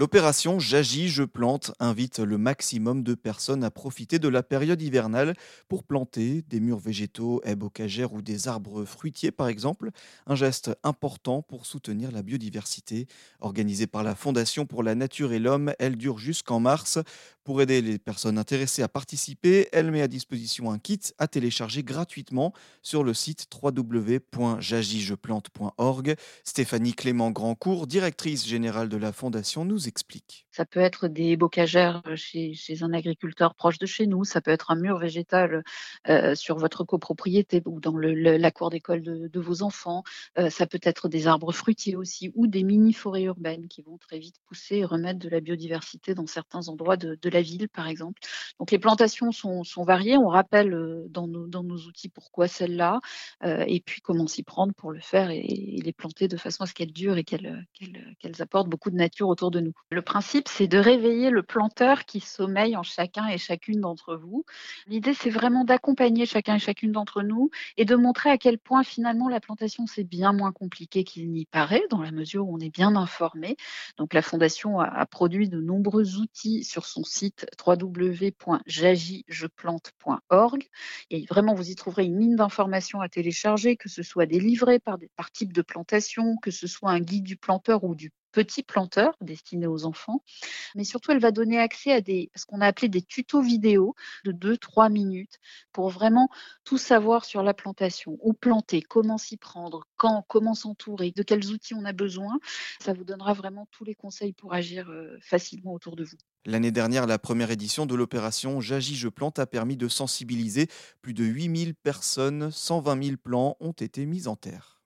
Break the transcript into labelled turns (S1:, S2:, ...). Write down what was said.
S1: L'opération J'agis, je plante invite le maximum de personnes à profiter de la période hivernale pour planter des murs végétaux, haies bocagères ou des arbres fruitiers par exemple. Un geste important pour soutenir la biodiversité. Organisée par la Fondation pour la Nature et l'Homme, elle dure jusqu'en mars. Pour aider les personnes intéressées à participer, elle met à disposition un kit à télécharger gratuitement sur le site www.jagijeplante.org. Stéphanie Clément Grandcourt, directrice générale de la Fondation, nous explique.
S2: Ça peut être des bocagères chez, chez un agriculteur proche de chez nous, ça peut être un mur végétal euh, sur votre copropriété ou dans le, le, la cour d'école de, de, vos enfants, euh, ça peut être des arbres fruitiers aussi ou des mini-forêts urbaines qui vont très vite pousser et remettre de la biodiversité dans certains endroits de, de la ville par exemple. Donc les plantations sont, sont variées, on rappelle euh, dans nos, dans nos outils pourquoi celles-là euh, et puis comment s'y prendre pour le faire et, les planter de façon à ce qu'elles durent et qu'elles qu'elles, qu'elles apportent beaucoup de nature autour de nous. Le principe, c'est de réveiller le planteur qui sommeille en chacun et chacune d'entre vous. L'idée, c'est vraiment d'accompagner chacun et chacune d'entre nous et de montrer à quel point finalement la plantation, c'est bien moins compliqué qu'il n'y paraît, dans la mesure où on est bien informé. Donc la Fondation a, a produit de nombreux outils sur son site www.jagijeplante.org et vraiment, vous y trouverez une mine d'informations à télécharger, que ce soit des livrets par, par type de plantation, que ce soit un guide du planteur ou du petit planteur destiné aux enfants, mais surtout elle va donner accès à ce qu'on a appelé des tutos vidéo de 2-3 minutes pour vraiment tout savoir sur la plantation, où planter, comment s'y prendre, quand, comment s'entourer, de quels outils on a besoin. Ça vous donnera vraiment tous les conseils pour agir euh, facilement autour de vous.
S1: L'année dernière, la première édition de l'opération J'agis, je plante a permis de sensibiliser plus de 8000 personnes. 120 000 plants ont été mis en terre.